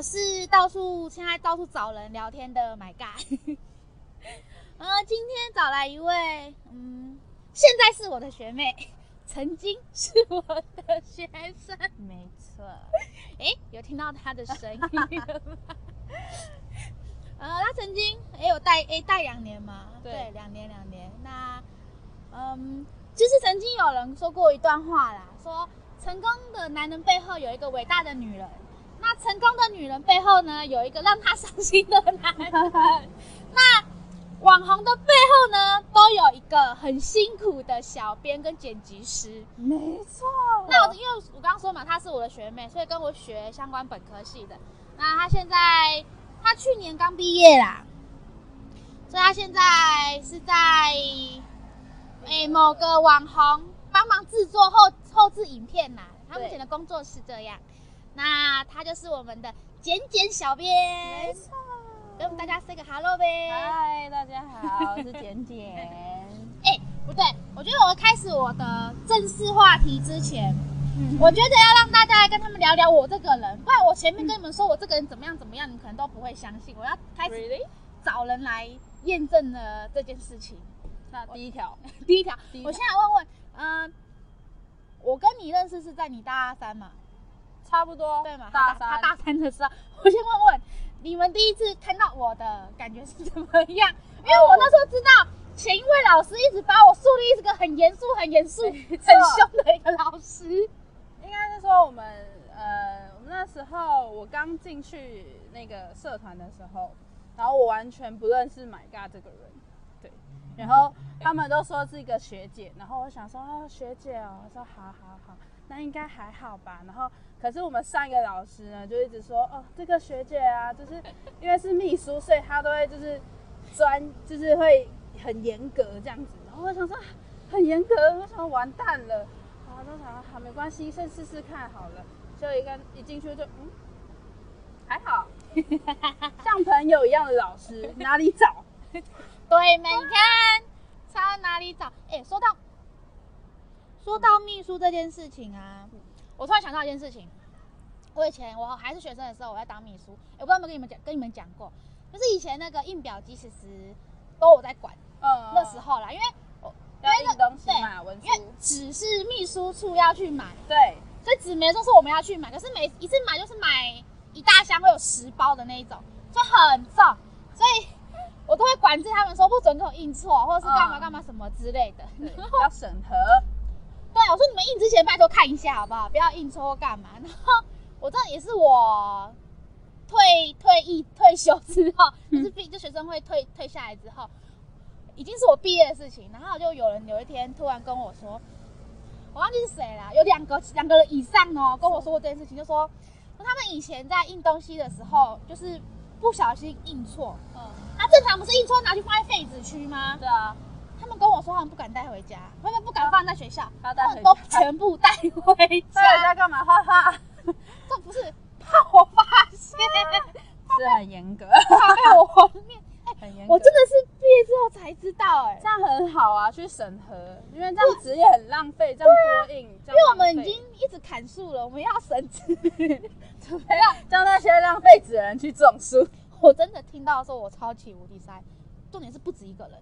我是到处现在到处找人聊天的 My God。呃，今天找来一位，嗯，现在是我的学妹，曾经是我的学生，没错。哎，有听到她的声音了吗？呃，他曾经也有带诶带两年嘛，对，两年两年。那，嗯，就是曾经有人说过一段话啦，说成功的男人背后有一个伟大的女人，那成功的女人背后呢，有一个让她伤心的男人。那网红的背后呢，都有一个很辛苦的小编跟剪辑师。没错。那我因为我刚刚说嘛，她是我的学妹，所以跟我学相关本科系的。那她现在。她去年刚毕业啦，所以她现在是在诶、欸、某个网红帮忙制作后后置影片啦。他目前的工作是这样，那他就是我们的简简小编，没错，跟大家 say 个 hello 呗。嗨，大家好，我是简简。哎、欸，不对，我觉得我开始我的正式话题之前。我觉得要让大家来跟他们聊聊我这个人，不然我前面跟你们说我这个人怎么样怎么样，你可能都不会相信。我要开始找人来验证了这件事情。那 第一条，第一条，我现在问问，嗯、呃，我跟你认识是在你大三嘛？差不多，对嘛？大三，他大三的时候，我先问问你们第一次看到我的感觉是怎么样？因为我那时候知道前一位老师一直把我树立一个很严肃、很严肃、很 凶的一个老师。应该是说我们呃，我们那时候我刚进去那个社团的时候，然后我完全不认识 My God 这个人，对，然后他们都说是一个学姐，然后我想说哦，学姐哦，我说好好好，那应该还好吧。然后可是我们上一个老师呢，就一直说哦，这个学姐啊，就是因为是秘书，所以她都会就是专，就是会很严格这样子。然后我想说很严格，我想说完蛋了。都好，好没关系，先试试看好了。就一个一进去就嗯，还好，像朋友一样的老师哪里找？对，没看，差哪里找？哎、欸，说到说到秘书这件事情啊，我突然想到一件事情。我以前我还是学生的时候，我在当秘书。也不知道有没有跟你们讲，跟你们讲过，就是以前那个印表机其实都我在管。嗯，那时候啦，因为。要印东西嘛，文书，因为纸是秘书处要去买，对，所以纸没说是我们要去买，可是每一次买就是买一大箱，会有十包的那一种，就很重，所以我都会管制他们说不准给我印错，或者是干嘛干嘛什么之类的，嗯、要审核。对，我说你们印之前拜托看一下好不好，不要印错或干嘛。然后我这也是我退退役退休之后，就是毕就学生会退退下来之后。已经是我毕业的事情，然后就有人有一天突然跟我说，我忘记是谁了，有两个两个人以上哦，跟我说过这件事情，就说说他们以前在印东西的时候，就是不小心印错，嗯，他正常不是印错拿去放在废纸区吗？对啊，他们跟我说他们不敢带回家，他们不敢放在学校，他们都全部带回家，带回家干嘛？哈哈，这不是怕我发现，是很严格，怕被我怀念。我真的是毕业之后才知道、欸，哎，这样很好啊，去审核，因为这样纸也很浪费，这样多印，因为我们已经一直砍树了，我们要省纸，准备要叫那些浪费纸的人去种树。我真的听到的时候，我超级无敌塞，重点是不止一个人，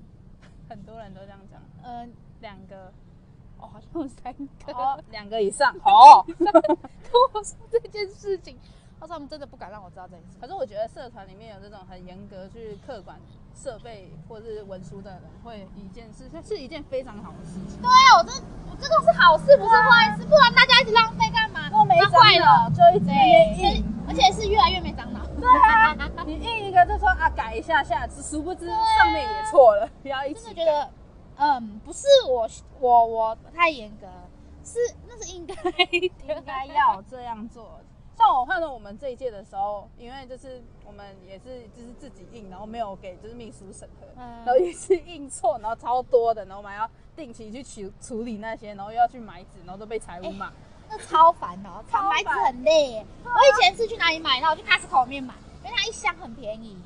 很多人都这样讲，嗯、呃，两个，哦，好像有三个，哦，两个以上，好，跟我说这件事情。他说他们真的不敢让我知道这件事，可是我觉得社团里面有这种很严格去客管设备或者是文书的人，会一件事，是一件非常好的事情。对啊，我这我这个是好事，不是坏事，不然大家一直浪费干嘛？都没坏了，就一直印，而且是越来越没长脑。对啊，你印一个就说啊改一下下，殊不知上面也错了，不要一直。真的觉得，嗯，不是我我我太严格，是那是应该应该要这样做。像我换了我们这一届的时候，因为就是我们也是就是自己印，然后没有给就是秘书审核，嗯、然后也是印错，然后超多的，然后我们还要定期去处处理那些，然后又要去买纸，然后都被财务骂、欸，那超烦哦，超买纸很累。我以前是去哪里买？然后我去 Costco 里面买，因为它一箱很便宜。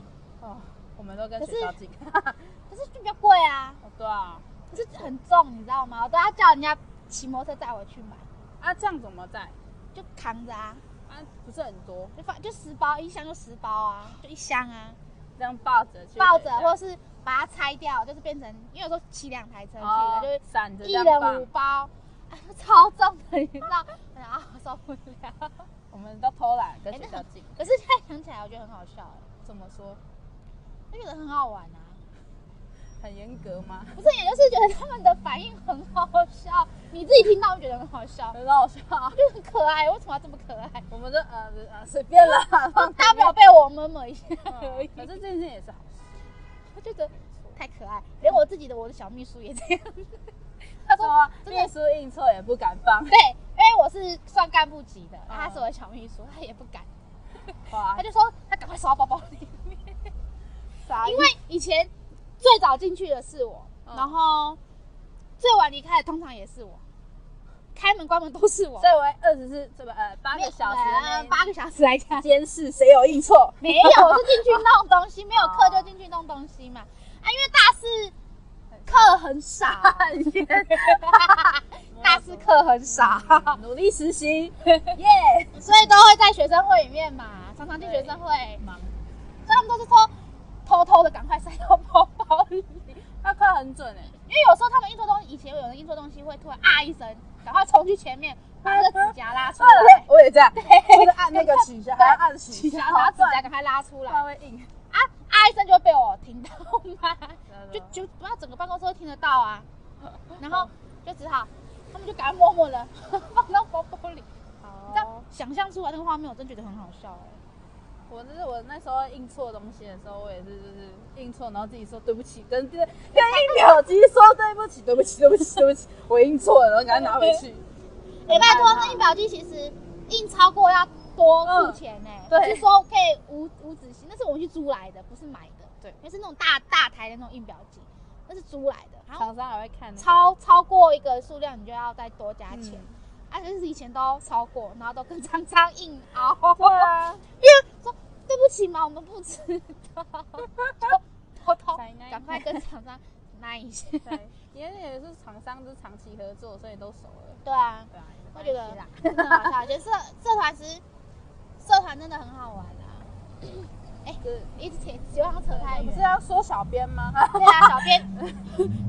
哦，我们都跟学校进，可是 就比较贵啊。哦，对啊，可是很重，你知道吗？我都要叫人家骑摩托车载回去买。啊，这样怎么载？就扛着啊。啊，不是很多，就放就十包，一箱就十包啊，就一箱啊。这样抱着去，抱着，或是把它拆掉，就是变成，因为有时候骑两台车去，哦、就是散着，一人五包，啊、超重的，你知道？啊，受不了。我们都偷懒，跟学校近、欸。可是现在想起来，我觉得很好笑。怎么说？我觉得很好玩啊。很严格吗？不是，也就是觉得他们的反应很好笑。你自己听到会觉得很好笑，很好笑，就很可爱。为什么要这么可爱？我们的呃呃随便啦，大不了被我摸摸一下而已。反正这件事也是好事。我觉得太可爱，连我自己的我的小秘书也这样。他说 秘书印错也不敢放。对，因为我是算干部级的，他是我的小秘书，他也不敢。他就说他赶快收到包包里面，因为以前。最早进去的是我，嗯、然后最晚离开的通常也是我，开门关门都是我。所以我二十四这个呃八个小时，呃、八个小时来看监视谁有印错？没有，我是进去弄东西，没有课就进去弄东西嘛。啊，因为大四课很少，大四课很少，努力实习，耶、所以都会在学生会里面嘛，常常进学生会忙，所以他们都是说。偷偷的赶快塞到包包里，他快很准哎、欸，因为有时候他们印错东西，以前有人印错东西会突然啊一声，赶快冲去前面把那个指甲拉出来。我也这样，就是按那个指甲，还要按指甲，然后指甲赶快拉出来。他会硬啊啊一声就会被我听到吗？就就不要整个办公室都听得到啊，然后就只好他们就赶快默默的放到包包里。这样想象出来那个画面，我真觉得很好笑哎、欸。我就是我那时候印错东西的时候，我也是就是印错，然后自己说对不起，跟跟跟印表机说对不起，对不起，对不起，对不起，我印错了，然后赶快拿回去。哎、欸，拜托，那印表机其实印超过要多付钱呢、欸。对、嗯，就是说可以无无止息，那是我们去租来的，不是买的。对，那是那种大大台的那种印表机，那是租来的。厂商还会看、那个，超超过一个数量，你就要再多加钱。嗯而且是以前都超过，然后都跟厂商硬熬。对啊，因为说对不起嘛，我们不知道，偷偷赶快跟厂商拿一下。对，因为 也是厂商，就是长期合作，所以都熟了。对啊，对啊，我觉得 真的好笑。觉得社社团其实社团真的很好玩啊。哎，一直扯，希望扯太远。不是要说小编吗？对啊，小编。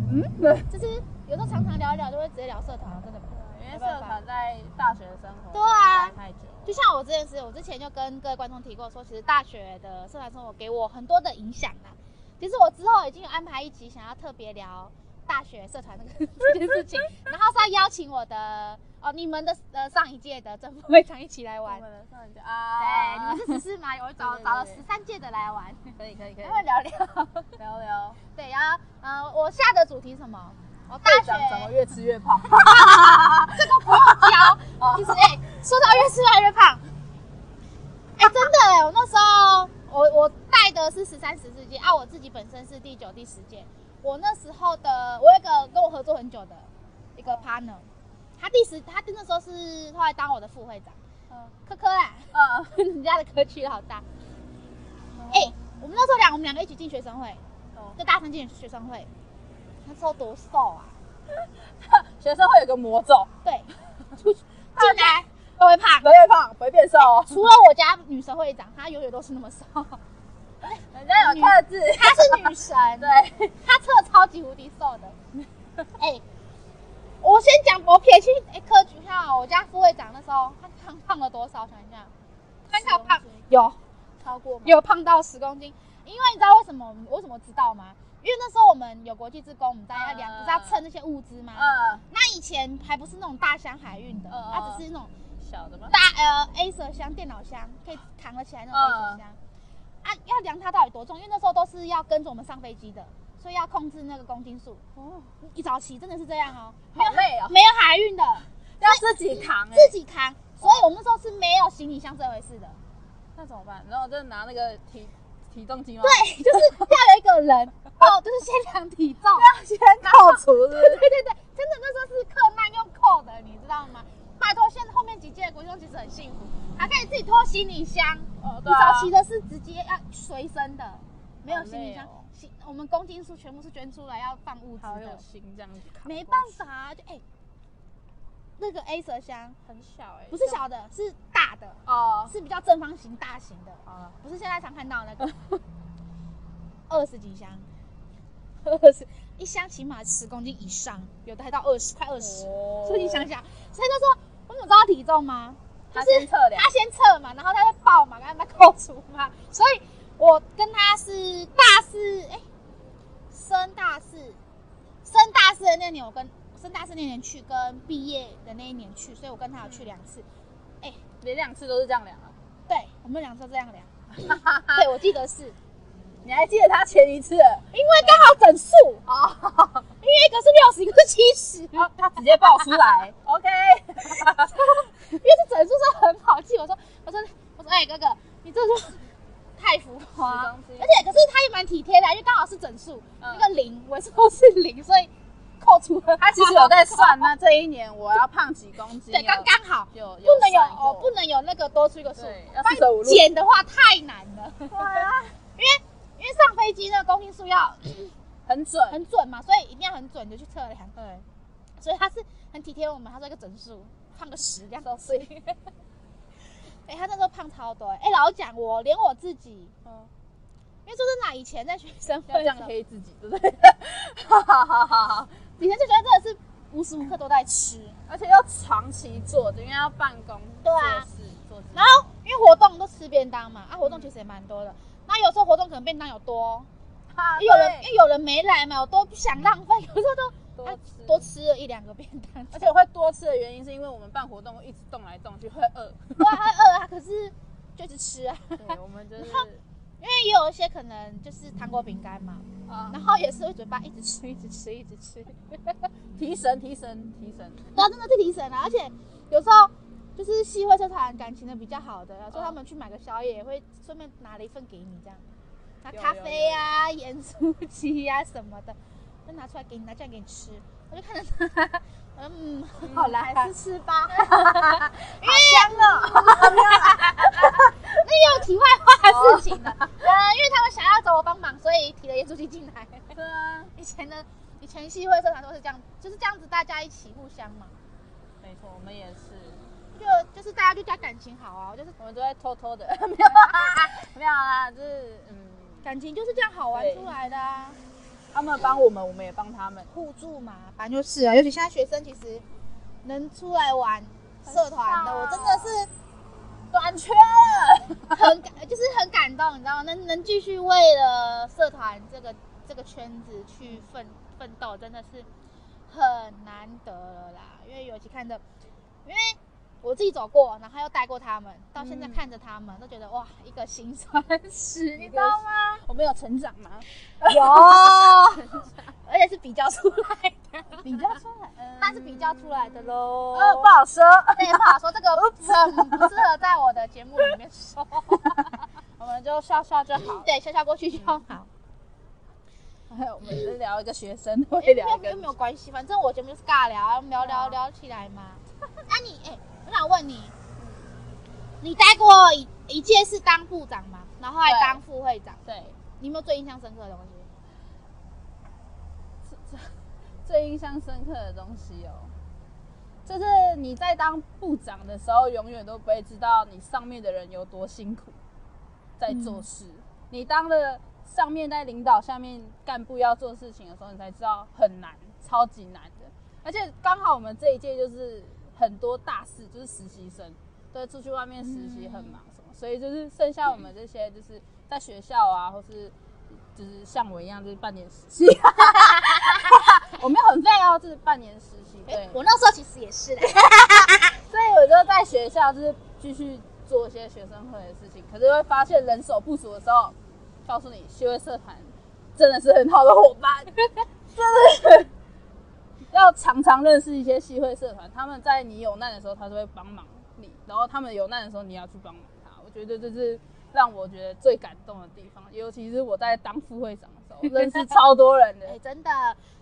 嗯，就是有时候常常聊一聊，就会直接聊社团，真的。因为社团在大学生活对啊，太久。就像我这件事，我之前就跟各位观众提过，说其实大学的社团生活给我很多的影响啊。其实我之后已经有安排一集，想要特别聊大学社团那个 这件事情，然后是要邀请我的哦，你们的呃上一届的政府会长一起来玩。我们的上一届啊，对，你们是十四吗？我找找了十三届的来玩，可以可以可以，来聊聊聊聊。对，然后呃，我下的主题什么？我大学怎么越吃越胖？这个不用教。其实哎，说到越吃越胖，哎，真的哎，我那时候我我带的是十三十四届啊，我自己本身是第九第十届。我那时候的我有一个跟我合作很久的一个 partner，他第十他那时候是后来当我的副会长，嗯，科科啦，嗯，人家的科区好大。哎，我们那时候两我们两个一起进学生会，就大三进学生会。那时候多瘦啊！学生会有个魔咒，对，出进来都会胖，不会胖，不会变瘦哦。除了我家女神会长，她永远都是那么瘦。人家有特质，她是女神，对，她测超级无敌瘦的。哎，我先讲，我撇去哎科举，看我家副会长那时候，他胖胖了多少？想一下，看他胖有超过吗？有胖到十公斤。因为你知道为什么？为什么知道吗？因为那时候我们有国际职工，我们大家要量，不是要称那些物资吗？嗯。那以前还不是那种大箱海运的，它只是那种小的吗？大呃 Acer 箱、电脑箱，可以扛得起来那种 Acer 箱。啊，要量它到底多重？因为那时候都是要跟着我们上飞机的，所以要控制那个公斤数。哦。一早起真的是这样哦，好累哦。没有海运的，要自己扛，自己扛。所以我们那时候是没有行李箱这回事的。那怎么办？然后就拿那个体。体重机吗？对，就是要有一个人哦，就是先量体重，要先扣除。对对对对，真的那时候是克难用扣的，你知道吗？拜托，现在后面几届的国中其实很幸福，还可以自己拖行李箱。哦，对早期的是直接要随身的，没有行李箱，行、哦，我们公斤数全部是捐出来要放物资的，好有心这样子，没办法、啊，就哎、欸，那个 Acer 箱很小哎、欸，不是小的，是大的哦，是比较正方形大型的，哦，不是现在常看到那个，二十几箱，二十一箱起码十公斤以上，有的还到二十，快二十，所以你想想，所以他说，我怎么知道体重吗？他先测量，他先测嘛，然后他再报嘛，然后他扣除嘛，所以我跟他是大四，哎、欸，升大四，升大四的那年我跟升大四那年去，跟毕业的那一年去，所以我跟他有去两次，哎、嗯，连、欸、两次都是这样量啊？对，我们两次这样量，对，我记得是，你还记得他前一次？因为刚好整数啊，因为一个是六十，一个是七十，他直接报出来，OK。因为这整数是很好记，我说，我说，我说，哎、欸，哥哥，你这就太浮夸，而且可是他也蛮体贴的，因为刚好是整数、嗯，那个零，我说是零，所以扣除了。他其实有在算，那 这一年我要胖几公斤？对，刚刚好，有，有不能有哦，不能有那个多出一个数。减的话太难了，对啊，因为因为上飞机那个公斤数要很准，很准嘛，所以一定要很准就去测量。对，所以他是很体贴我们，他说一个整数。胖个十这样都是，哎、欸，他那时候胖超多哎、老讲我连我自己，嗯，因为说真的，以前在学生会这样黑自己，对不对？哈哈哈哈以前就觉得真的是无时无刻都在吃，而且要长期坐着，因为要办公，对啊，做事，然后因为活动都吃便当嘛，啊，活动其实也蛮多的，那有时候活动可能便当有多，啊，有人因为有人没来嘛，我都不想浪费，有时候都。多吃多吃了一两个便当，而且我会多吃的原因是因为我们办活动会一直动来动去，会饿。对，会饿啊，可是就一直吃啊。对，我们就是因为也有一些可能就是糖果饼干嘛，啊，然后也是会嘴巴一直吃，一直吃，一直吃，提神，提神，提神。对啊，真的是提神啊！而且有时候就是系会社团感情的比较好的，有时候他们去买个宵夜，也会顺便拿了一份给你这样，拿咖啡呀、盐酥鸡呀什么的。就拿出来给你，拿这样给你吃，我就看着他，嗯，好啦，还是吃吧，好香哦，那有题外话的事情了，呃，因为他们想要找我帮忙，所以提了盐酥鸡进来。对啊，以前的，以前系会社团都是这样，就是这样子，大家一起互相嘛。没错，我们也是，就就是大家就加感情好啊，就是我们都在偷偷的，没有啊，没有啊，就是嗯，感情就是这样好玩出来的啊。他们帮我们，我们也帮他们，互助嘛，反正就是啊。尤其现在学生，其实能出来玩社团的，我真的是短缺了，很感，就是很感动，你知道吗？能能继续为了社团这个这个圈子去奋奋斗，真的是很难得了啦。因为尤其看着，因为。我自己走过，然后又带过他们，到现在看着他们，嗯、都觉得哇，一个心酸史，你知道吗？我们有成长吗？有，而且是比较出来的，比较出来，那、嗯、是比较出来的喽。呃，不好说，对，不好说，这个 很不适合在我的节目里面说，我们就笑笑就好，对，笑笑过去就好。还有，我们是聊一个学生，会聊一个，又没有关系，反正我节目就是尬聊，聊聊聊起来嘛。那、啊、你，哎、欸。我想问你，你待过一一届是当部长吗？然后还当副会长。对，对你有没有最印象深刻的东西？最最印象深刻的东西哦，就是你在当部长的时候，永远都不会知道你上面的人有多辛苦在做事。嗯、你当了上面在领导下面干部要做事情的时候，你才知道很难，超级难的。而且刚好我们这一届就是。很多大四就是实习生，对，出去外面实习很忙什么，嗯，所以就是剩下我们这些就是在学校啊，或是就是像我一样就是半年实习，我没有很废哦，就是半年实习。对，我那时候其实也是嘞，所以我就在学校就是继续做一些学生会的事情，可是会发现人手不足的时候，告诉你学会社团真的是很好的伙伴，真的。要常常认识一些系会社团，他们在你有难的时候，他就会帮忙你；然后他们有难的时候，你要去帮忙他。我觉得这是让我觉得最感动的地方，尤其是我在当副会长的时候，认识 超多人的。哎、欸，真的。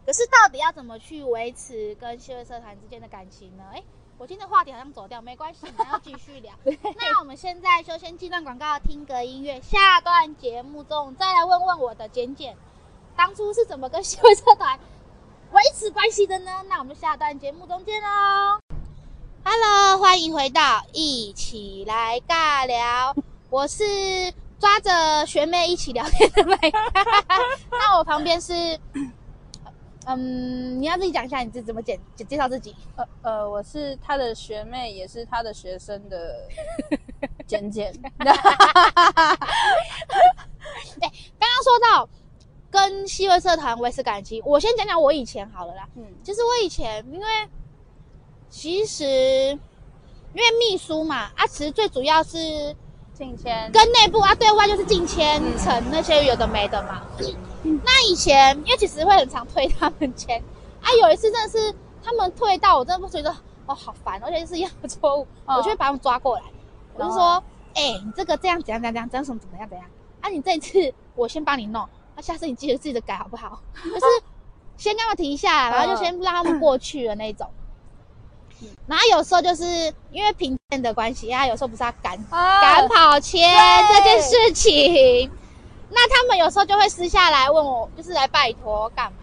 可是到底要怎么去维持跟系会社团之间的感情呢？哎、欸，我今天话题好像走掉，没关系，我们要继续聊。那我们现在就先进段广告，听个音乐。下段节目中再来问 问我的简简，当初是怎么跟戏会社团维持关系的呢？那我们下段节目中见喽。Hello，欢迎回到一起来尬聊，我是抓着学妹一起聊天的妹。那我旁边是。嗯，你要自己讲一下你自己怎么简介介绍自己。呃呃，我是他的学妹，也是他的学生的 简简。哎、欸，刚刚说到跟西会社团维持感情，我先讲讲我以前好了啦。嗯，其实我以前因为其实因为秘书嘛，啊，其实最主要是进签。跟内部啊对外就是进签成那些有的没的嘛。嗯。那以前，因为其实会很常退他们签，啊，有一次真的是他们退到我真的不觉得哦好烦，而且是一样的错误，哦、我就会把他们抓过来，我就说，哎、欸，你这个这样怎样怎样怎样，怎样什么怎么样怎样，啊，你这一次我先帮你弄，下次你记得自己的改好不好？就是先跟他们停一下，然后就先让他们过去的那种。嗯、然后有时候就是因为评鉴的关系，啊，有时候不是要赶赶、啊、跑签这件事情。那他们有时候就会私下来问我，就是来拜托干嘛？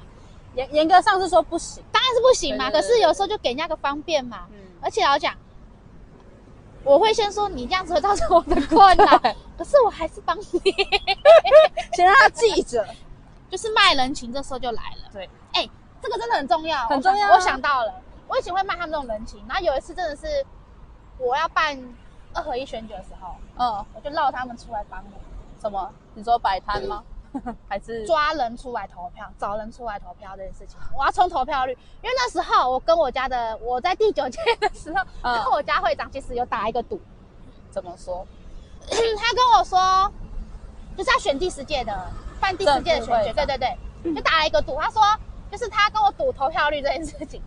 严严格上是说不行，当然是不行嘛。对对对对，可是有时候就给人家个方便嘛。嗯。而且老实讲，我会先说你这样子会造成我的困扰，可是我还是帮你，先让他记着，就是卖人情，这时候就来了。对，哎、欸，这个真的很重要，很重要、啊我。我想到了，我以前会卖他们这种人情，然后有一次真的是我要办二合一选举的时候，嗯，我就绕他们出来帮我。什么？你说摆摊吗？还是抓人出来投票，找人出来投票这件事情？我要冲投票率，因为那时候我跟我家的，我在第九届的时候，嗯、跟我家会长其实有打一个赌。怎么说？他跟我说，就是要选第十届的，办第十届的选举，对对对，就打了一个赌。他说，就是他跟我赌投票率这件事情。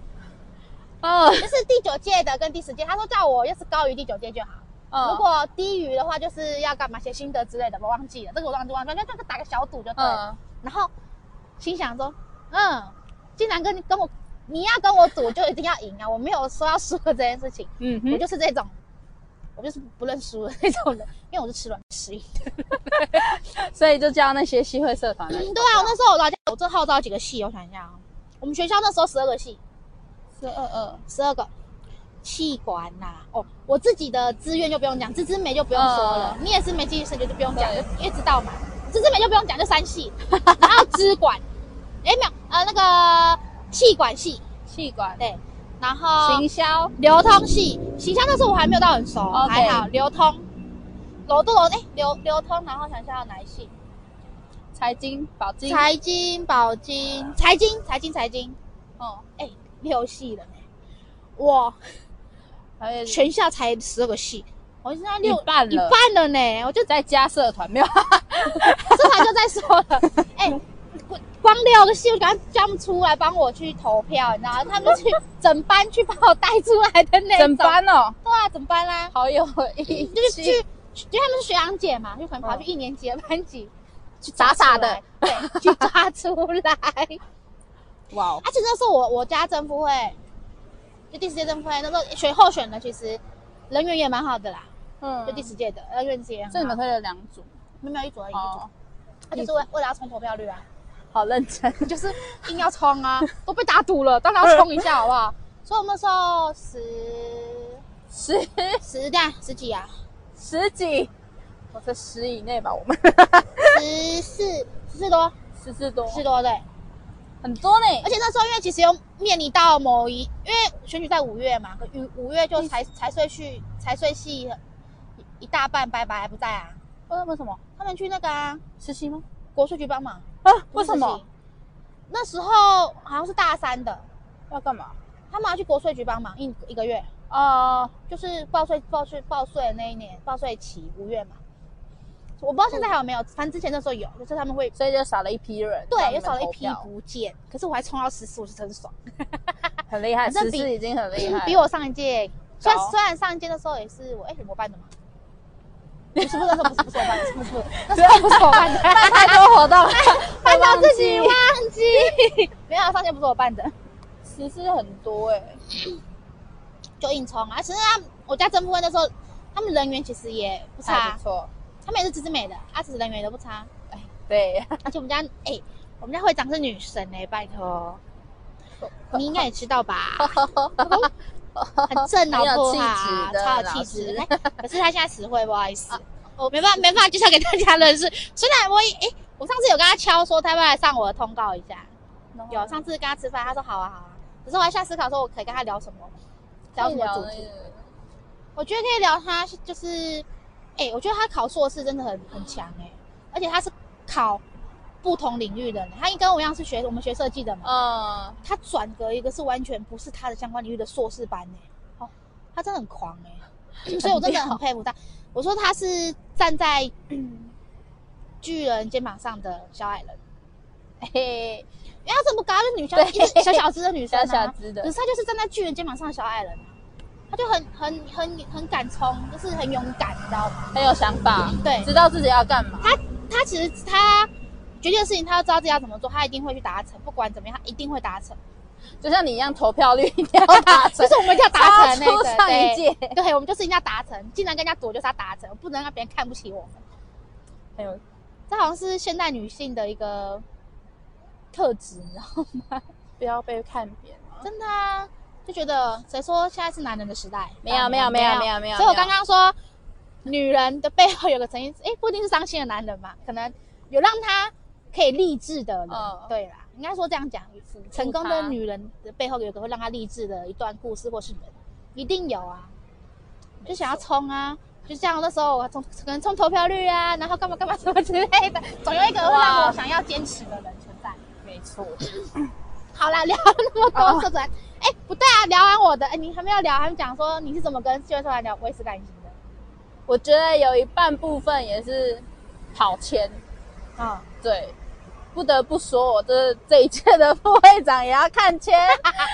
嗯，就是第九届的跟第十届，他说叫我要是高于第九届就好。嗯、如果低于的话，就是要干嘛写心得之类的，我忘记了，这个我忘记忘记，就这个打个小赌就对了。嗯、然后心想说，嗯，既然跟你跟我，你要跟我赌，就一定要赢啊！我没有说要输的这件事情。嗯，我就是这种，我就是不认输的那种人，因为我是吃软吃硬的。所以就叫那些戏会社团。嗯，对啊，我那时候我大家我这号召几个系，我想一下啊，我们学校那时候十二个系，十二二十二个。气管呐，哦，我自己的资源就不用讲，芝芝美就不用说了，你也是没继续升学就不用讲，因为知道嘛，芝芝美就不用讲，就三系，然后支管，哎没有，呃那个气管系，气管。对，然后行销。流通系，行销那时候我还没有到很熟，还好，流通，楼都楼哎流流通，然后想想有哪一系，财经保金，财经保金，财经财经财经，哦，哎六系了呢，我。全校才十二个系，我现在六一半了，一半了呢。我就在加社团，没有社团就在说了。哎、欸，光六个系，我赶快叫他们出来帮我去投票，你知道吗？他们去整班去把我带出来的那种。整班哦，对啊，整班啦，好有。就是去，因为他们是学长姐嘛，就可能跑去一年级的班级、嗯、去傻傻的，对，去抓出来。哇而且那时候我我家政府会。就第十届政府会那时候选候选的，其实人缘也蛮好的啦。嗯，就第十届的，呃，院子也很好。所以你们推了两组，没有一组而已，一组。他就是为为了要冲投票率啊，好认真，就是硬要冲啊，都被打赌了，当然要冲一下，好不好？所以我们那时候十十十这样十几啊，十几，我在十以内吧，我们十四十四多，十四多，十四多对。很多呢，而且那时候因为其实又面临到某一，因为选举在五月嘛，可五五月就财财税去财税系一大半拜拜还不在啊？为为什么？他们去那个啊实习吗？国税局帮忙啊？为什么？那时候好像是大三的，要干嘛？他们要去国税局帮忙一一个月啊，就是报税报税报税的那一年报税期五月嘛。我不知道现在还有没有，反正之前那时候有，就是他们会，所以就少了一批人，对，又少了一批不见。可是我还冲到十四，我是真爽，很厉害，十四已经很厉害，比我上一届，虽然虽然上一届的时候也是我，哎，我办的嘛，不是不是不是不是不是我办的，不是不是，那时候不是我办的，办太多活动，办到自己忘记，没有上届不是我办的，十四很多哎，就硬冲啊。其实他我家正部分的时候，他们人缘其实也不差，不错。他们也是直直美的，啊，其实人缘都不差。哎，对。而且我们家哎、欸，我们家会长是女神哎、欸，拜托，你应该也知道吧？很正老婆啊？超有气质。可是他现在词汇不好意思，我没办法没办法介绍给大家认识。虽然我哎、欸，我上次有跟他敲说他要不要来上我的通告一下。有上次跟他吃饭，他说好啊好啊。可是我还在思考说，我可以跟他聊什么？聊什么主题？我觉得可以聊他，就是，哎、欸，我觉得他考硕士真的很很强哎、欸，而且他是考不同领域的，他跟我一样是学我们学设计的嘛。嗯。他转革一个是完全不是他的相关领域的硕士班哎、欸，哦，他真的很狂哎、欸，所以我真的很佩服他。我说他是站在巨人肩膀上的小矮人，嘿嘿。因为她这么高，就是女生，一个小小只的女生，小小只的。可是她就是站在巨人肩膀上的小矮人，她就很很很很敢冲，就是很勇敢，你知道吗？很有想法，对，知道自己要干嘛。他他其实他决定的事情，他要知道自己要怎么做，他一定会去达成，不管怎么样，他一定会达成。就像你一样，投票率一定要达成，就是我们一定要达成那个。上一届，对，我们就是一定要达成，既然跟人家躲，就是要达成，不能让别人看不起我们。还有，这好像是现代女性的一个。特质，你知道吗？不要被看扁。真的啊，就觉得谁说现在是男人的时代？没有，没有，没有，没有，没有。所以我刚刚说，女人的背后有个曾经，哎，不一定是伤心的男人嘛，可能有让他可以励志的人。对啦，应该说这样讲，成功的女人的背后有个会让她励志的一段故事或是人，一定有啊。就想要冲啊，就像那时候我冲，可能冲投票率啊，然后干嘛干嘛什么之类的，总有一个会让我想要坚持的人存在。没错，好啦，聊了那么多社团，哎、oh. 欸，不对啊，聊完我的，哎、欸，你还没有聊，还没讲说你是怎么跟趣味社团聊维持感情的？我觉得有一半部分也是跑签啊，oh. 对，不得不说，我这这一届的副会长也要看签，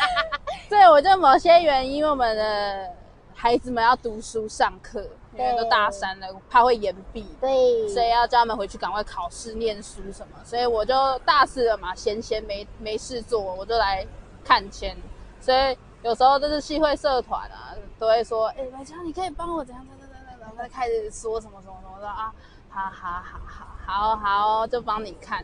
对，我就某些原因，我们的孩子们要读书上课。因为都大三了，怕会延毕，对，所以要叫他们回去赶快考试、念书什么。所以我就大四了嘛，闲闲没没事做，我就来看签。所以有时候就是系会社团啊，都会说：“哎、欸，白强，你可以帮我怎样？”怎样怎样，然后再开始说什么什么什么的啊，好好好好好好，就帮你看。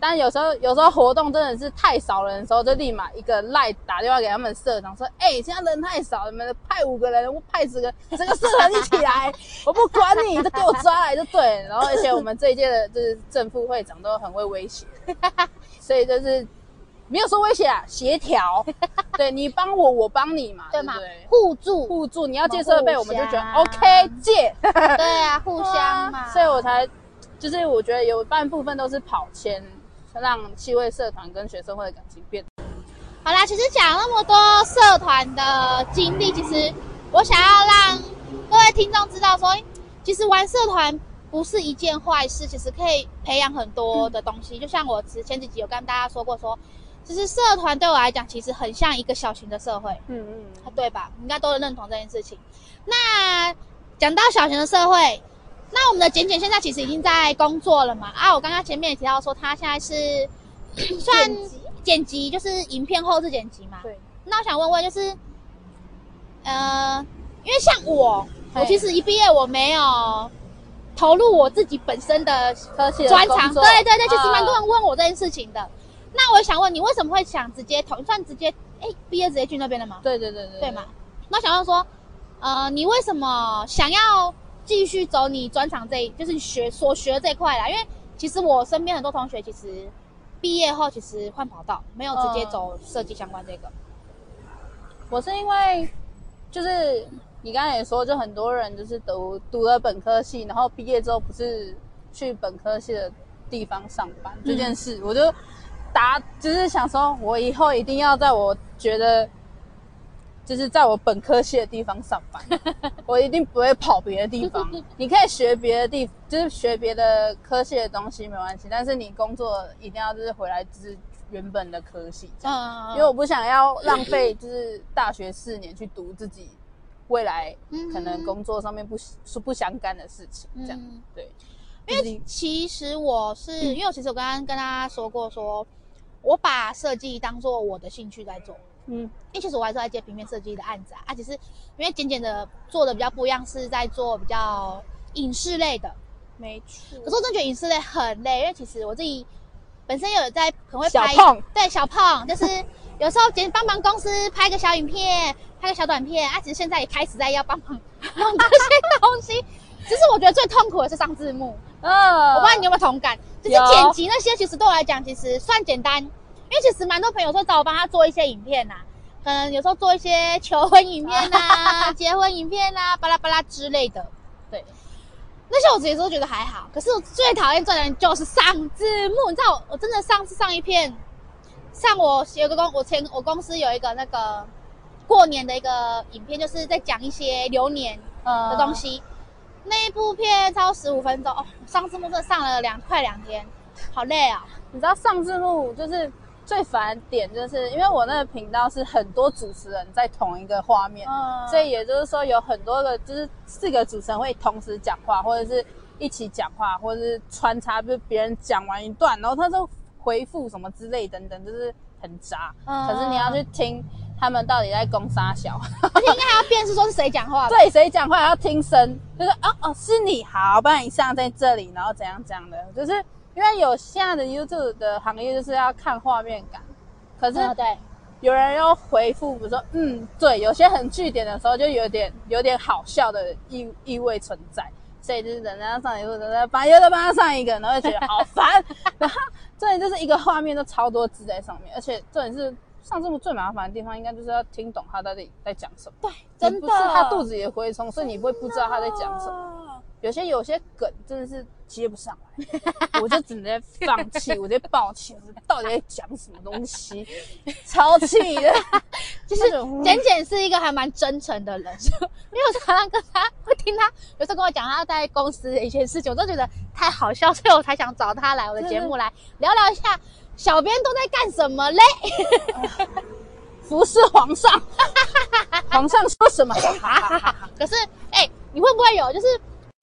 但有时候，有时候活动真的是太少人的时候，就立马一个赖打电话给他们社长说：“哎、现在人太少，你们派五个人，我派十个，整个社团一起来，我不管你，就给我抓来就对。”然后，而且我们这一届的就是正副会长都很会威胁，所以就是没有说威胁啊，协调。对你帮我，我帮你嘛，对吗？互助互助，你要借设备，我们就觉得 OK 借。对啊，互相嘛。所以我才就是我觉得有半部分都是跑签。让气味社团跟学生会的感情变好啦。其实讲那么多社团的经历，其实我想要让各位听众知道说，其实玩社团不是一件坏事，其实可以培养很多的东西。嗯、就像我前几集有跟大家说过说，说其实社团对我来讲，其实很像一个小型的社会。嗯嗯，对吧？应该都能认同这件事情。那讲到小型的社会。那我们的简简现在其实已经在工作了嘛？啊，我刚刚前面也提到说，他现在是 算剪辑，就是影片后置剪辑嘛。对。那我想问问，就是，呃，因为像我，我其实一毕业我没有投入我自己本身的专长。对对对，其实蛮多人问我这件事情的。那我想问你，为什么会想直接投？算直接哎，毕业直接去那边的吗？对对对对。对嘛？那我想问说，呃，你为什么想要？继续走你专长这一，就是学所学的这一块啦。因为其实我身边很多同学，其实毕业后其实换跑道，没有直接走设计相关这个。我是因为就是你刚才也说，就很多人就是读读了本科系，然后毕业之后不是去本科系的地方上班、嗯、这件事，我就答，就是想说，我以后一定要在我觉得。就是在我本科系的地方上班，我一定不会跑别的地方。你可以学别的地，就是学别的科系的东西没关系，但是你工作一定要就是回来就是原本的科系，这样，因为我不想要浪费就是大学四年去读自己未来可能工作上面不是不相干的事情，这样对。因为其实我是因为我其实我刚刚跟大家说过说，说我把设计当做我的兴趣在做。嗯，因为其实我还是在接平面设计的案子啊，啊，只是因为简简的做的比较不一样，是在做比较影视类的，没错。可是我真的觉得影视类很累，因为其实我自己本身有在很会拍，小胖对小胖，就是有时候简帮忙公司拍个小影片，拍个小短片啊，其实现在也开始在要帮忙弄这些东西。其实我觉得最痛苦的是上字幕，嗯、哦，我不知道你有没有同感，就是剪辑那些，其实对我来讲其实算简单，因为其实蛮多朋友说找我帮他做一些影片呐、啊，可能有时候做一些求婚影片呐、啊、结婚影片呐、啊、巴拉巴拉之类的，对，那些我其实都觉得还好。可是我最讨厌做的人就是上字幕，你知道我，我真的上次上一片，上我有个公我前我公司有一个那个过年的一个影片，就是在讲一些流年的东西。嗯那一部片超十五分钟哦，上字幕真的上了两快两天，好累啊！你知道上字幕就是最烦点，就是因为我那个频道是很多主持人在同一个画面，嗯、所以也就是说有很多个就是四个主持人会同时讲话，或者是一起讲话，或者是穿插，就是别人讲完一段，然后他就回复什么之类等等，就是很杂。嗯、可是你要去听。他们到底在攻杀小？而且应该还要辨识说是谁讲话。对，谁讲话要听声，就是哦哦，是你好，不然你上在这里，然后怎样怎样的，就是因为有现在的 YouTube 的行业就是要看画面感。可是对，有人要回复，比如说嗯，对，有些很句点的时候，就有点有点好笑的意意味存在，所以就是人家上一个，人家把又再帮他上一个，然后就觉得好烦。然后这里就是一个画面都超多字在上面，而且这里是。上字幕最麻烦的地方，应该就是要听懂他到底在讲什么。对，真的，不是他肚子也蛔虫，所以你不会不知道他在讲什么。有些有些梗真的是接不上来，我就只能放弃，我就抱歉，我到底在讲什么东西，超气的。就是简简是一个还蛮真诚的人，因为我常常跟他会听他有时候跟我讲他在公司的一些事情，我都觉得太好笑，所以我才想找他来我的节目来聊聊一下。小编都在干什么嘞？服侍皇上，皇上说什么？可是，哎、欸，你会不会有？就是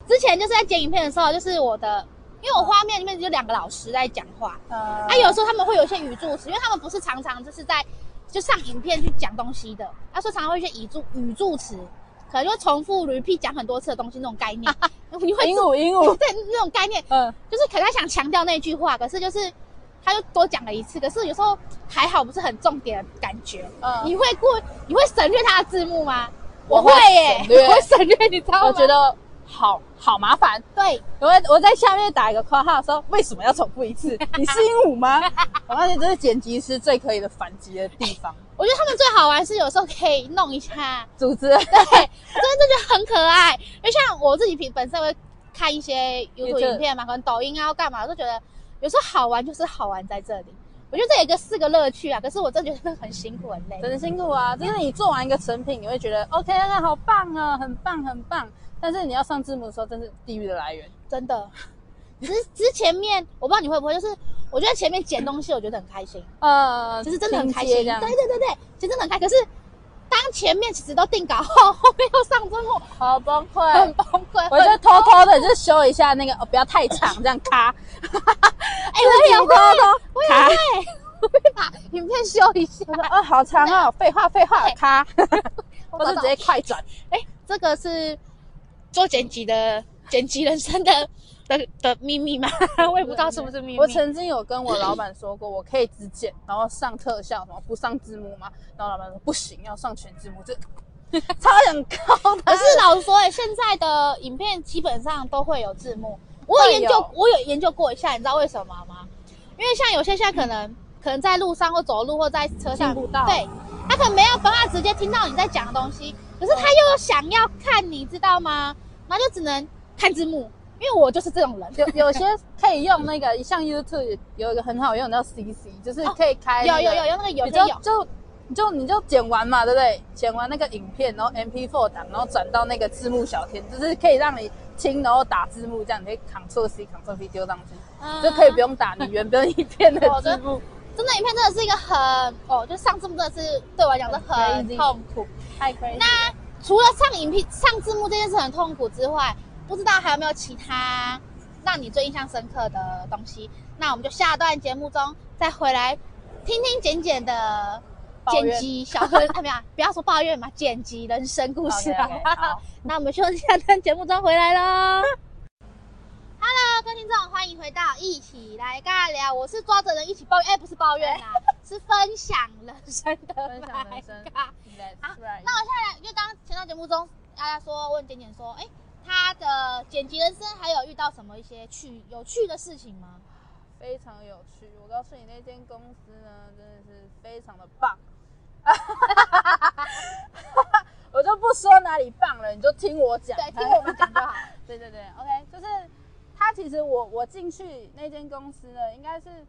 之前就是在剪影片的时候，就是我的，因为我画面里面就两个老师在讲话，呃、啊，有时候他们会有一些语助词，因为他们不是常常就是在就上影片去讲东西的，他、啊、说常常会一些语助语助词，可能就会重复 repeat 讲很多次的东西那种概念，你会鹦鹉鹦鹉对那种概念，嗯，就是可能他想强调那句话，可是就是。他就多讲了一次，可是有时候还好，不是很重点的感觉。嗯，你会过，你会省略他的字幕吗？我会耶，我会省略，你知道吗？我觉得好好麻烦。对，我我在下面打一个括号说，为什么要重复一次？你是鹦鹉吗？我发现这是剪辑师最可以的反击的地方。我觉得他们最好玩是有时候可以弄一下 组织，对，真的就很可爱。因为像我自己平本身会看一些 YouTube 影片嘛，可能抖音啊，要干嘛，我都觉得。有时候好玩就是好玩在这里，我觉得这有一个是个乐趣啊。可是我真的觉得很辛苦很累，很辛苦啊。就是你做完一个成品，你会觉得 OK，那好棒啊，很棒很棒。但是你要上字幕的时候，真是地狱的来源，真的。只是之前面我不知道你会不会，就是我觉得前面剪东西，我觉得很开心，呃，就是真的很开心。对对对对，其实真的很开心。可是。当前面其实都定稿后，后面又上字幕，好崩溃，很崩溃。我就偷偷的就修一下那个，哦，不要太长，这样卡。哎，我也 会，我也会，我会把影片修一下。我说，哦，好长哦，废话废话，咔。我就 直接快转。哎，这个是做剪辑的剪辑人生的。的的秘密吗？我也不知道是不是秘密。我曾经有跟我老板说过，我可以只剪，然后上特效，什么不上字幕吗？然后老板说不行，要上全字幕，这 差很高的。可是老实说，哎，现在的影片基本上都会有字幕。我有研究，我有研究过一下，你知道为什么吗？因为像有些现在可能可能在路上或走路或在车上，对，他可能没有办法直接听到你在讲的东西，可是他又想要看，你知道吗？然后就只能看字幕。因为我就是这种人，有有些可以用那个，像 YouTube 有一个很好用的叫 CC，就是可以开、那个哦。有有有用那个有，就就你就你就剪完嘛，对不对？剪完那个影片，然后 MP4 档，然后转到那个字幕小天，就是可以让你听，然后打字幕，这样你可以 Ctrl C Ctrl V 丢上去，嗯、就可以不用打你原本影片的字幕。真的，影片真的是一个很哦，就上字幕真的是对我来讲是很痛苦，太 crazy。那除了上影片上字幕这件事很痛苦之外，不知道还有没有其他让你最印象深刻的东西？那我们就下段节目中再回来听听简简的剪辑小哥，怎么样，不要说抱怨嘛，剪辑人生故事吧。好，那我们休息一下，段节目中回来喽。Hello，各位听众，欢迎回到一起来尬聊。我是抓着人一起抱怨，哎，不是抱怨啦，是分享人生的分享人生。好，那我现在来，因为刚刚前段节目中，大家说问简简说，哎，他的剪辑人生还有遇到什么一些趣有趣的事情吗？非常有趣，我告诉你，那间公司呢，真的是非常的棒。我就不说哪里棒了，你就听我讲，对，听我们讲就好。对对对，OK，就是他其实我我进去那间公司呢，应该是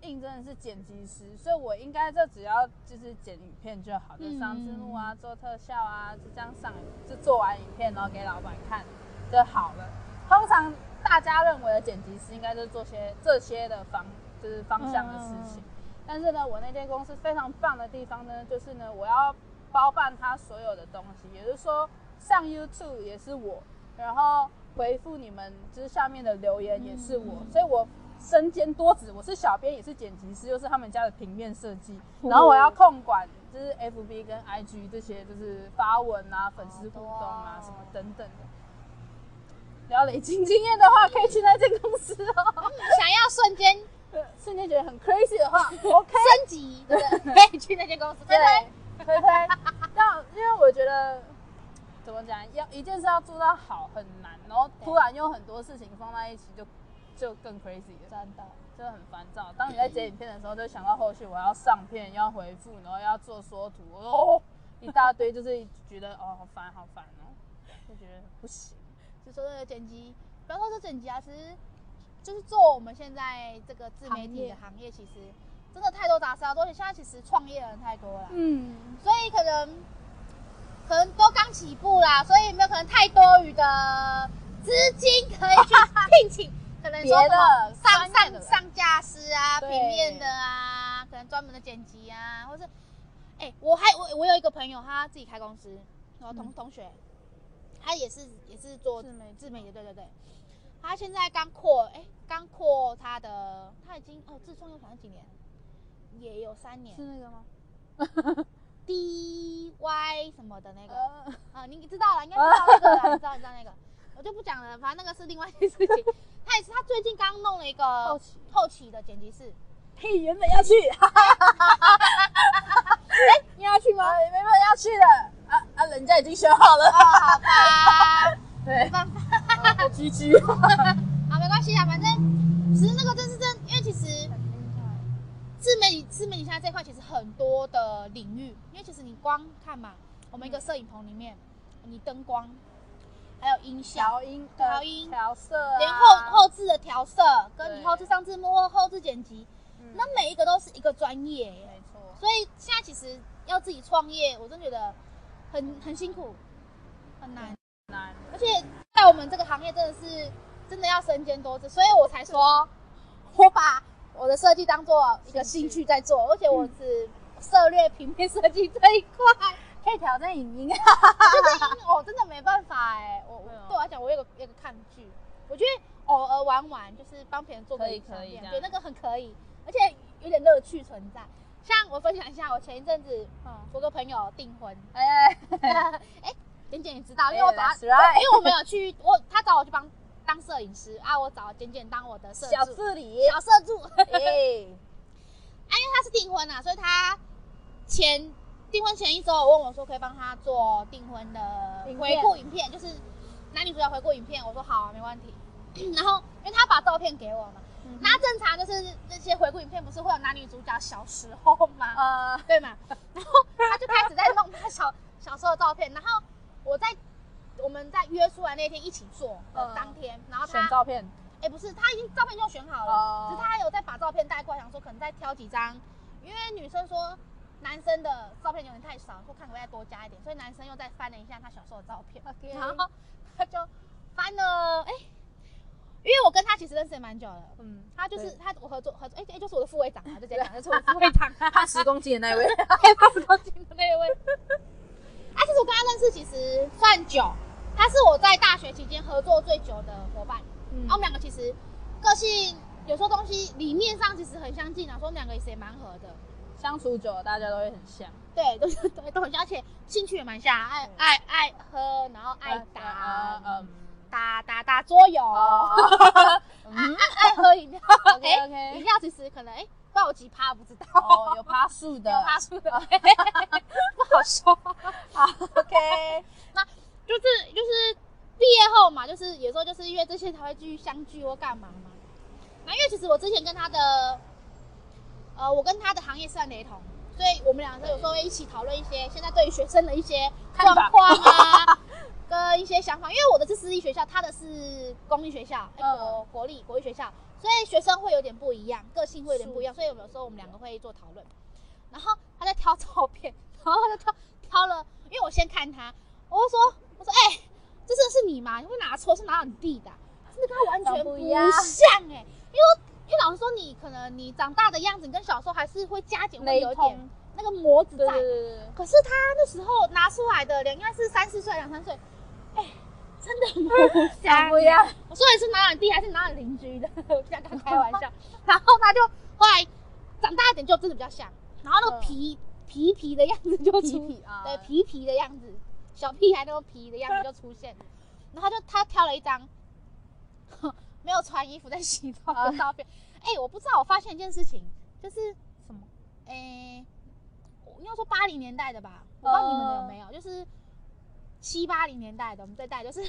应征的是剪辑师，所以我应该就只要就是剪影片就好，就上字幕啊，做特效啊，就这样上，就做完影片然后给老板看就好了。通常。大家认为的剪辑师应该就是做些这些的方，就是方向的事情。但是呢，我那间公司非常棒的地方呢，就是呢，我要包办他所有的东西，也就是说，上 YouTube 也是我，然后回复你们就是下面的留言也是我，所以我身兼多职，我是小编也是剪辑师，又是他们家的平面设计，然后我要控管就是 FB 跟 IG 这些就是发文啊、粉丝互动啊什么等等的。要累积经验的话，可以去那间公司哦。想要瞬间 瞬间觉得很 crazy 的话，OK，升级对不对？可以去那间公司推推推推。但因为我觉得怎么讲，要一件事要做到好很难，然后突然有很多事情放在一起就，就就更 crazy 了，真的，就很烦躁。当你在剪影片的时候，就想到后续我要上片，要回复，然后要做缩图，哦，一大堆，就是觉得哦，好烦，好烦哦，就觉得不行。就说这个剪辑，不要说是剪辑啊，其实就是做我们现在这个自媒体的行业，其实真的太多杂事要做。而且现在其实创业的人太多了，嗯，所以可能可能都刚起步啦，所以没有可能太多余的资金可以去聘请，可能说什么上上上架师啊，平面的啊，可能专门的剪辑啊，或是哎、欸，我还我我有一个朋友，他自己开公司，然后同、嗯、同学。他也是也是做自媒自媒的，对对对。他现在刚扩，哎，刚扩他的，他已经哦，自创业好像几年，也有三年。是那个吗？D Y 什么的那个啊、呃，你知道了，应该知道那个了，你知道你知道那个，我就不讲了，反正那个是另外一件事情。他也是，他最近刚弄了一个后期后期的剪辑室。嘿，原本要去，哎，你要去吗？呃、原本要去的。啊啊！人家已经选好了，哦、好吧，对，没办法，好居居，好，没关系啊，反正其实那个真是真，因为其实自媒体自媒体现在这块其实很多的领域，因为其实你光看嘛，我们一个摄影棚里面，你灯光，还有音效、调音、调音、调色、啊，连后后置的调色，跟你后置上字幕或后置剪辑，那每一个都是一个专业，没错。所以现在其实要自己创业，我真觉得。很很辛苦，很难。难，而且在我们这个行业真的是真的要身兼多职，所以我才说，我把我的设计当做一个兴趣在做，而且我只涉猎平面设计这一块，可以挑战影音，就是我真的没办法哎，我对我来讲，我有个有个抗拒，我觉得偶尔玩玩就是帮别人做个影片，对那个很可以，而且有点乐趣存在。像我分享一下，我前一阵子，嗯，我个朋友订婚，哎哎哎，简简也知道，因为我找他，因为我没有去，我他找我去帮当摄影师啊，我找简简当我的摄小助理，小摄助，哎，啊，因为他是订婚啊，所以他前订婚前一周我问我说可以帮他做订婚的回顾影片，就是男女主角回顾影片，我说好啊，没问题，然后因为他把照片给我嘛。那正常就是那些回顾影片，不是会有男女主角小时候吗？呃，对嘛。然后他就开始在弄他小 小时候的照片。然后我在我们在约出来那天一起做的当天，然后他选照片。哎，不是，他已经照片就选好了，只是他还有再把照片带过来，想说可能再挑几张，因为女生说男生的照片有点太少，说看可不可以再多加一点，所以男生又再翻了一下他小时候的照片。然后他就翻了，哎。因为我跟他其实认识也蛮久了，嗯，他就是他我合作合作，哎哎，就是我的副会长啊，就这样讲，就是我的副会长，他十公斤的那一位，他十公斤的那一位，啊，其实我跟他认识其实算久，他是我在大学期间合作最久的伙伴，嗯，然后我们两个其实个性有时候东西理念上其实很相近啊，说我们两个也是也蛮合的，相处久了，大家都会很像。对，都是对，都很像，而且兴趣也蛮像，爱爱爱喝，然后爱打，嗯，打打打桌游，嗯，爱喝饮料。OK OK，饮料其实可能哎，不知几趴，不知道。哦，有趴数的，有趴数的，不好说。好，OK，那就是就是毕业后嘛，就是有时候就是因为这些才会继续相聚或干嘛嘛。那因为其实我之前跟他的，呃，我跟他的行业算雷同。所以我们两个有时候会一起讨论一些现在对于学生的一些状况啊，跟一些想法。因为我的是私立学校，他的是公立学校，国国立国立学校，所以学生会有点不一样，个性会有点不一样。所以有时候我们两个会做讨论。然后他在挑照片，然后他就挑挑了，因为我先看他，我就说我说哎、欸，这真的是你吗？你会拿错是拿你弟的，真的跟他完全不像哎、欸，因为。因为老实说，你可能你长大的样子，你跟小时候还是会加减，会有一点那个模子在。对对对对。可是他那时候拿出来的脸应该是三四岁、两三岁，哎、欸，真的不像。不要。我说你是哪里弟还是哪里邻居的？我这样跟他开玩笑。然后他就后来长大一点就真的比较像，然后那个皮、嗯、皮皮的样子就出，皮皮啊、对皮皮的样子，小屁孩那个皮的样子就出现。然后他就他挑了一张。没有穿衣服在洗澡的照片，哎、欸，我不知道，我发现一件事情，就是什么，哎、欸，应该说八零年代的吧，我不知道你们的有没有，就是七八零年代的，我们这代就是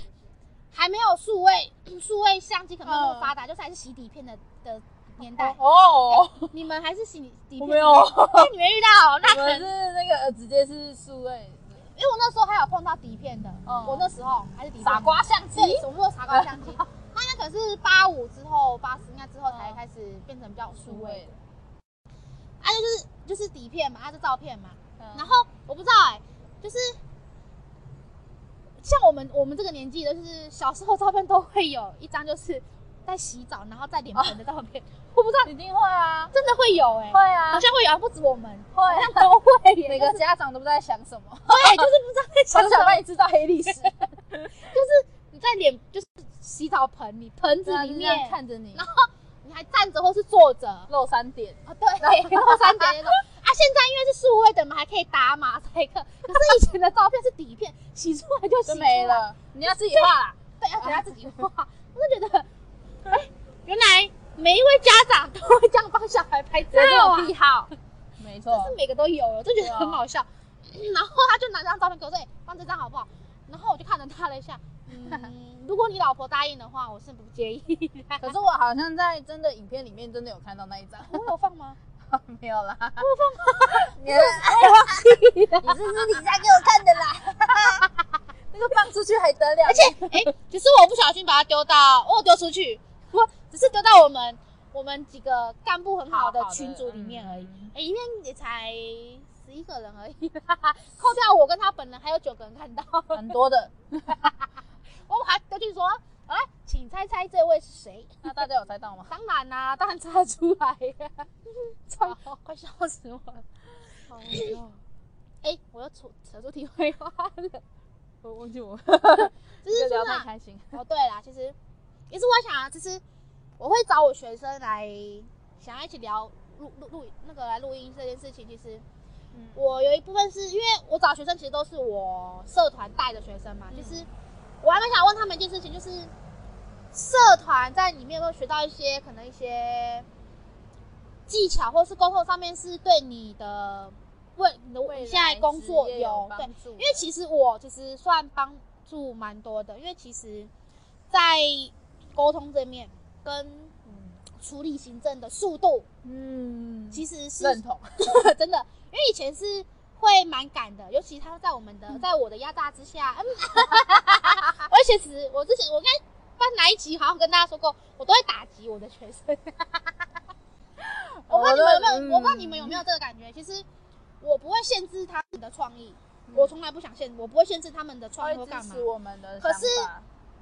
还没有数位数位相机可能那么发达，就是还是洗底片的的年代哦、欸。你们还是洗底片？没有，你没遇到，那可能是那个直接是数位，因为我那时候还有碰到底片的，嗯、我那时候还是底片傻瓜相机，什么傻瓜相机？可是八五之后，八十应该之后才开始变成比较数位的。啊，就是就是底片嘛，啊是照片嘛。嗯、然后我不知道哎、欸，就是像我们我们这个年纪的，就是小时候照片都会有一张，就是在洗澡然后在脸盆的照片。哦、我不知道，一定会啊，真的会有哎、欸，会啊，好像会有，不止我们，会、像都会、欸。每个家长都不知道在想什么，对，就是不知道在想什么，想让你知道黑历史，就是你在脸就是。洗澡盆，里盆子里面看着你，然后你还站着或是坐着，露三点啊，对，露三点那种 啊。现在因为是数位的嘛，还可以打马赛克。可是以前的照片是底片，洗出来就洗出来没了。你要自己画啦，对，要等下自己画。我就觉得，哎，原来每一位家长都会这样帮小孩拍照，这种癖好，没错，是每个都有，我就觉得很好笑。然后他就拿张照片给我说：“放这张好不好？”然后我就看着他了一下，嗯。如果你老婆答应的话，我是不介意。可是我好像在真的影片里面真的有看到那一张，我有放吗？没有啦，我有放吗？你是私底下给我看的啦。那个放出去还得了？而且，哎、欸，只是我不小心把它丢到，我丢出去，不，只是丢到我们我们几个干部很好的群组里面而已。哎、嗯，里面、欸、也才十一个人而已，扣掉我跟他本人，还有九个人看到，很多的。我们还都去说，来，请猜猜这位是谁？那大家有猜到吗？当然啦、啊，当然猜得出来呀！超快笑死我了！哎，我又扯扯出题外话了，我忘记我，就是聊太开心。哦，对啦，其实也是我想啊，其实我会找我学生来，想要一起聊录录录那个来录音这件事情。其实，嗯，我有一部分是因为我找学生，其实都是我社团带的学生嘛，其实。我还蛮想问他们一件事情，就是社团在里面有没有学到一些可能一些技巧，或是沟通上面是对你的为你的现在工作有帮助？对，因为其实我其实算帮助蛮多的，因为其实，在沟通这面跟处理行政的速度，嗯，其实是认同，真的，因为以前是。会蛮赶的，尤其他在我们的，在我的压榨之下，嗯，而且其实我之前我跟办哪一集好像跟大家说过，我都会打击我的学生。我不知道你们有没有，我不知道你们有没有这个感觉。其实我不会限制他们的创意，我从来不想限，我不会限制他们的创意或干嘛。我们的，可是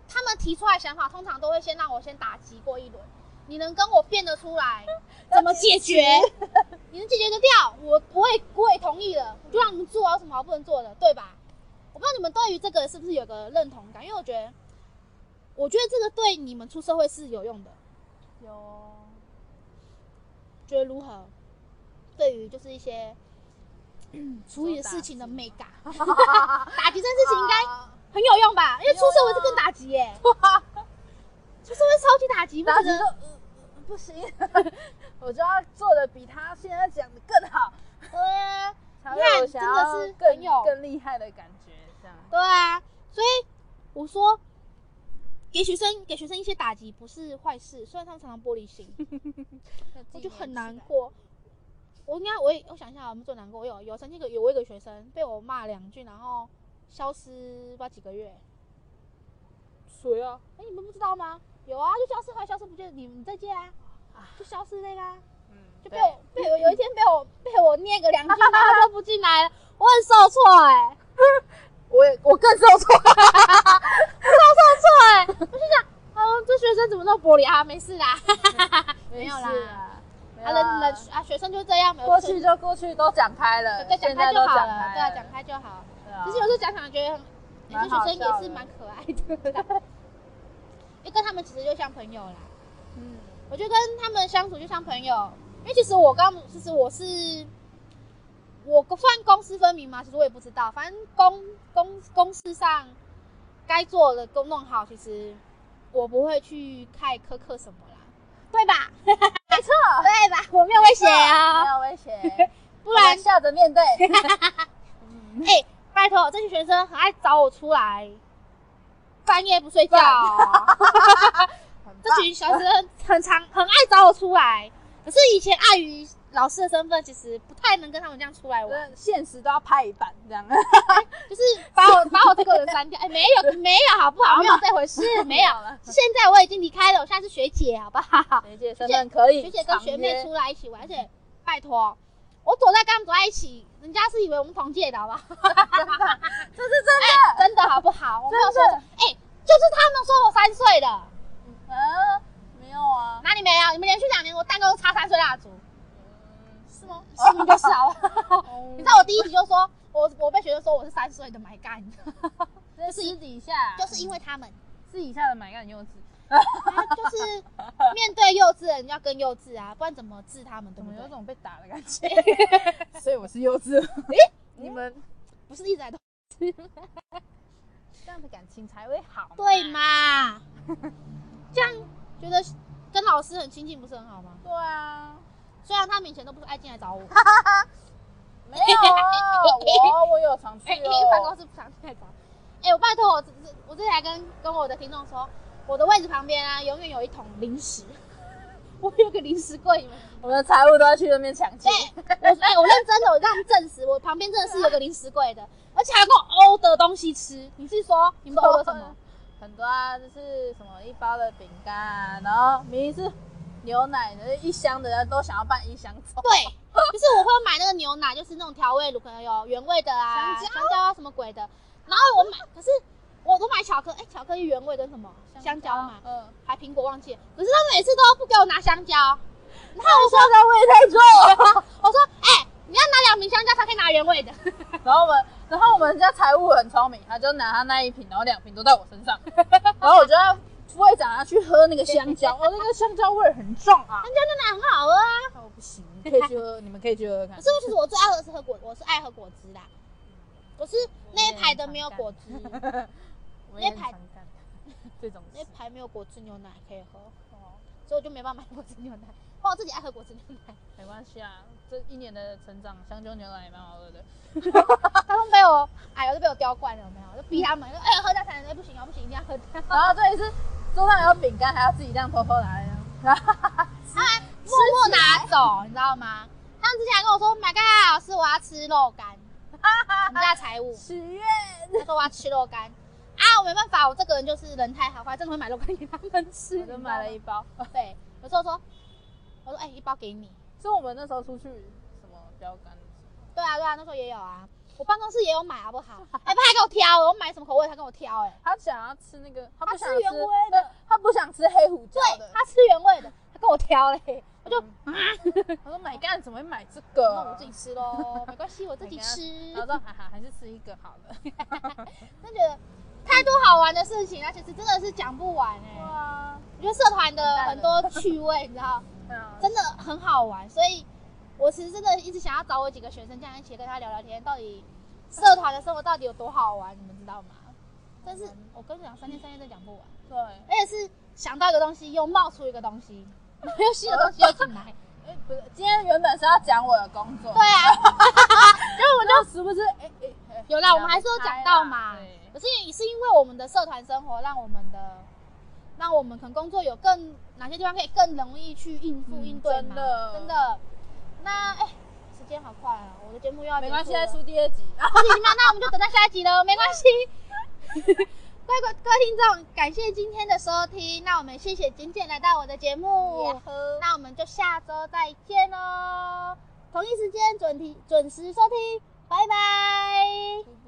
他们提出来想法，通常都会先让我先打击过一轮。你能跟我变得出来，怎么解决？你能解决得掉，我不会，我也同意了，我就让你们做啊，有什么好不能做的，对吧？我不知道你们对于这个是不是有个认同感，因为我觉得，我觉得这个对你们出社会是有用的。有，觉得如何？对于就是一些处理事情的美感，打击这件事情应该很有用吧？因为出社会是更打击耶，出社会超级打击，打击说不行，我就要做的比他现在讲的更好。对啊，你看真的是更有更厉害的感觉，这样对啊。所以我说，给学生给学生一些打击不是坏事，虽然他们常常玻璃心，我就很难过。我应该我也我想一下，我们最难过。我有有曾经有有一个学生被我骂两句，然后消失不知道几个月。谁啊？哎、欸，你们不知道吗？有啊，就消失，后来消失不见，你你再见啊，就消失那个、啊。嗯，就被我被我有一天被我被我念个两句，然后就不进来了，我很受挫哎、欸。我也我更受挫，超受挫哎！我就想，哦，这学生怎么那么玻璃啊？没事啦，没有啦。啊，人人啊，学生就这样，过去就过去，都讲开了，对，讲开就好了，对啊，讲开就好。其实有时候讲讲觉得，有些学生也是蛮可爱的，因为跟他们其实就像朋友啦。嗯，我觉得跟他们相处就像朋友，因为其实我刚，其实我是。我算公私分明嘛？其实我也不知道，反正公公公事上该做的都弄好，其实我不会去太苛刻什么啦，对吧？没错，对吧？我没有威胁啊，没有威胁，不然笑着面对。哎、欸，拜托，这些学生很爱找我出来，半夜不睡觉。这群小学生很常很爱找我出来，可是以前碍于。老师的身份其实不太能跟他们这样出来玩，现实都要拍一半这样，就是 把我把我这个人删掉。哎，没有没有，好不好？没有这回事，没有了。现在我已经离开了，我现在是学姐，好不好？学姐身份可以，学姐跟学妹出来一起玩，而且拜托，我躲在跟他们躲在一起，人家是以为我们同届的，好不好？真的，这是真的，真的好不好？我没有说，哎，就是他们说我三岁的，嗯，没有啊，哪里没有？你们连续两年我蛋糕都插三岁蜡烛。是不是就是啊？你知道我第一集就说，我我被学生说我是三岁的 My God，就是私底下，就是因为他们私底下的 My God 很幼稚，就是面对幼稚的人要更幼稚啊，不然怎么治他们？对不对？有种被打的感觉，所以我是幼稚。诶，你们不是一直在都 这样的感情才会好，对嘛？这样觉得跟老师很亲近不是很好吗？对啊。虽然他们以前都不是爱进来找我，没有啊，我我有常去哦。办公室不常进来找。哎，我拜托我，我之前还跟跟我的听众说，我的位置旁边啊，永远有一桶零食。我有个零食柜，我们的财务都要去那边抢劫。我哎，我认真的，我让他们证实，我旁边真的是有个零食柜的，而且还给我欧的东西吃。你是说你们欧的什么？很多啊，就是什么一包的饼干，然后明明是。牛奶的一箱的人都想要办一箱走，对，就是我会买那个牛奶，就是那种调味乳，可能有原味的啊，香蕉啊什么鬼的。然后我买，可是我都买巧克力，哎，巧克力原味的什么香蕉嘛，嗯，还苹果忘记了。可是他每次都不给我拿香蕉，然后我说香蕉味太重了，我说哎，你要拿两瓶香蕉才可以拿原味的。然后我们，然后我们家财务很聪明，他就拿他那一瓶，然后两瓶都在我身上，然后我就要。副会长要去喝那个香蕉，哦，那个香蕉味很重啊。香蕉真的很好喝啊。哦，不行，可以去喝，你们可以去喝喝看。可是其实我最爱喝是喝果，我是爱喝果汁的。我是那一排的没有果汁，那一排这种那排没有果汁牛奶可以喝，所以我就没办法买果汁牛奶。我自己爱喝果汁牛奶，没关系啊。这一年的成长，香蕉牛奶也蛮好喝的。他们被我，哎呦，都被我刁惯了，有没有？就逼他们，哎呀，喝掉才能，哎，不行啊，不行，一定要喝掉。然后这里是。桌上有饼干，还要自己这样偷偷拿，然后，他还默默拿走，你知道吗？他们之前还跟我说：“My God，老师，我要吃肉干。”我们家财务许愿，他说我要吃肉干啊！我没办法，我这个人就是人太好，我还真的会买肉干给他们吃。我就买了一包。对，有时候说，我说：“哎、欸，一包给你。”是我们那时候出去什么标杆？对啊，对啊，那时候也有啊。我办公室也有买，好不好？哎，他还给我挑，我买什么口味，他跟我挑，哎，他想要吃那个，他不想吃原味的，他不想吃黑胡椒的，他吃原味的，他跟我挑嘞，我就啊，我说买干怎么会买这个？那我自己吃喽，没关系，我自己吃。他说哈哈，还是吃一个好了。真觉得太多好玩的事情，而且是真的是讲不完哎。对啊，我觉得社团的很多趣味，你知道，真的很好玩，所以。我其实真的一直想要找我几个学生这样一起跟他聊聊天，到底社团的生活到底有多好玩，你们知道吗？但是我跟你讲，三天三夜都讲不完。对，而且是想到一个东西，又冒出一个东西，又新的东西又进来。哎，不是，今天原本是要讲我的工作。对啊，因为我们就时不是？哎哎，有啦，我们还是有讲到嘛。可是也是因为我们的社团生活，让我们的，让我们可能工作有更哪些地方可以更容易去应付应对嘛。真的，真的。那哎，时间好快啊！我的节目又要没关系，再出第二集。出第二集吗？那我们就等待下一集喽，没关系。各位各位听众，感谢今天的收听。那我们谢谢简简来到我的节目。那我们就下周再见喽，同一时间准提准时收听，拜拜。